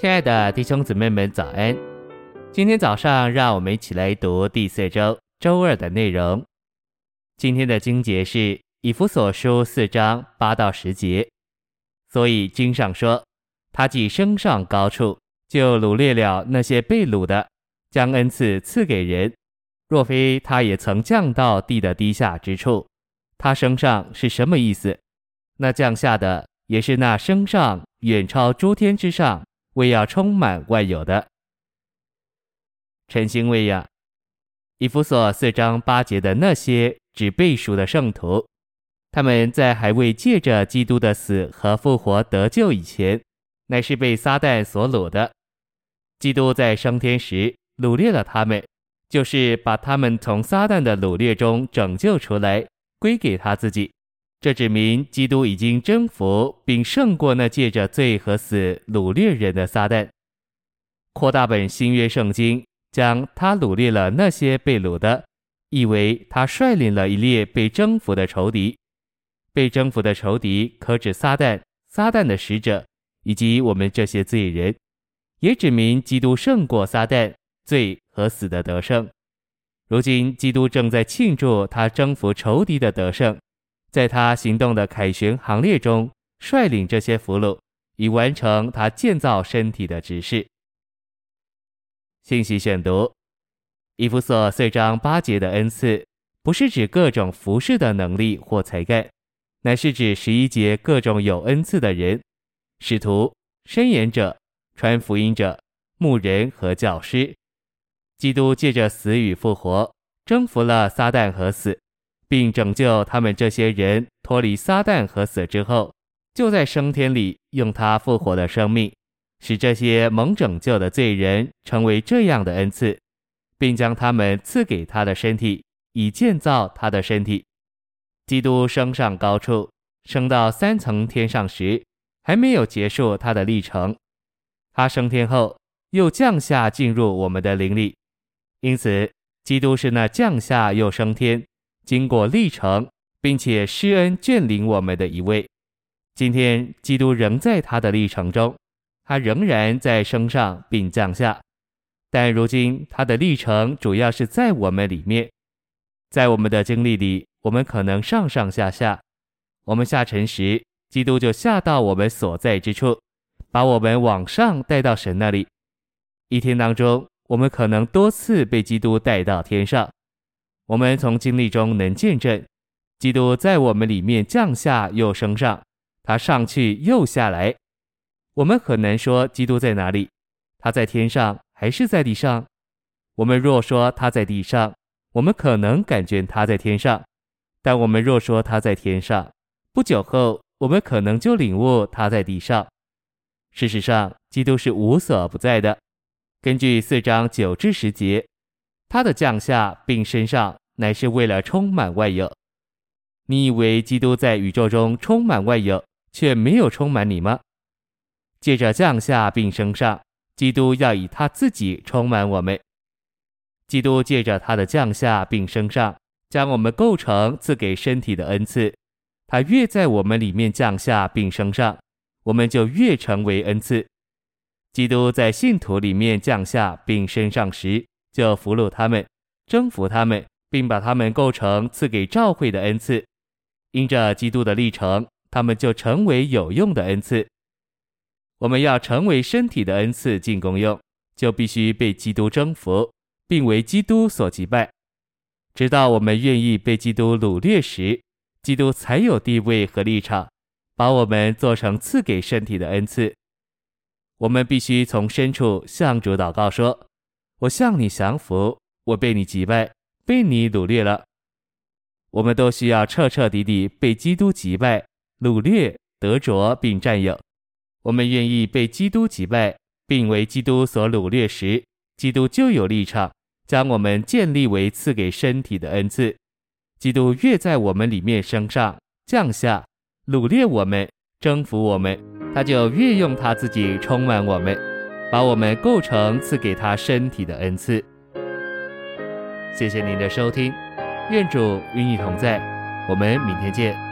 亲爱的弟兄姊妹们，早安！今天早上，让我们一起来读第四周周二的内容。今天的经节是以弗所书四章八到十节。所以经上说，他既升上高处，就掳掠了那些被掳的，将恩赐赐给人。若非他也曾降到地的低下之处，他升上是什么意思？那降下的也是那升上远超诸天之上。为要充满万有的。晨星喂养，以弗所四章八节的那些指背书的圣徒，他们在还未借着基督的死和复活得救以前，乃是被撒旦所掳的。基督在升天时掳掠了他们，就是把他们从撒旦的掳掠中拯救出来，归给他自己。这指明基督已经征服并胜过那借着罪和死掳掠人的撒旦。扩大本新约圣经，将他掳掠了那些被掳的，意为他率领了一列被征服的仇敌。被征服的仇敌可指撒旦、撒旦的使者以及我们这些罪人，也指明基督胜过撒旦、罪和死的得胜。如今基督正在庆祝他征服仇敌的得胜。在他行动的凯旋行列中，率领这些俘虏，以完成他建造身体的指示。信息选读：以弗所四章八节的恩赐，不是指各种服饰的能力或才干，乃是指十一节各种有恩赐的人：使徒、申言者、传福音者、牧人和教师。基督借着死与复活，征服了撒旦和死。并拯救他们这些人脱离撒旦和死之后，就在升天里用他复活的生命，使这些蒙拯救的罪人成为这样的恩赐，并将他们赐给他的身体，以建造他的身体。基督升上高处，升到三层天上时，还没有结束他的历程。他升天后，又降下进入我们的灵里，因此，基督是那降下又升天。经过历程，并且施恩眷临我们的一位。今天，基督仍在他的历程中，他仍然在升上并降下。但如今，他的历程主要是在我们里面。在我们的经历里，我们可能上上下下。我们下沉时，基督就下到我们所在之处，把我们往上带到神那里。一天当中，我们可能多次被基督带到天上。我们从经历中能见证，基督在我们里面降下又升上，他上去又下来。我们很难说基督在哪里，他在天上还是在地上？我们若说他在地上，我们可能感觉他在天上；但我们若说他在天上，不久后我们可能就领悟他在地上。事实上，基督是无所不在的。根据四章九至十节。他的降下并升上，乃是为了充满万有。你以为基督在宇宙中充满万有，却没有充满你吗？借着降下并升上，基督要以他自己充满我们。基督借着他的降下并升上，将我们构成赐给身体的恩赐。他越在我们里面降下并升上，我们就越成为恩赐。基督在信徒里面降下并升上时，就俘虏他们，征服他们，并把他们构成赐给教会的恩赐。因着基督的历程，他们就成为有用的恩赐。我们要成为身体的恩赐进功用，就必须被基督征服，并为基督所击败。直到我们愿意被基督掳掠时，基督才有地位和立场，把我们做成赐给身体的恩赐。我们必须从深处向主祷告说。我向你降服，我被你击败，被你掳掠了。我们都需要彻彻底底被基督击败、掳掠、得着并占有。我们愿意被基督击败，并为基督所掳掠时，基督就有立场将我们建立为赐给身体的恩赐。基督越在我们里面升上、降下、掳掠我们、征服我们，他就越用他自己充满我们。把我们构成赐给他身体的恩赐。谢谢您的收听，愿主与你同在，我们明天见。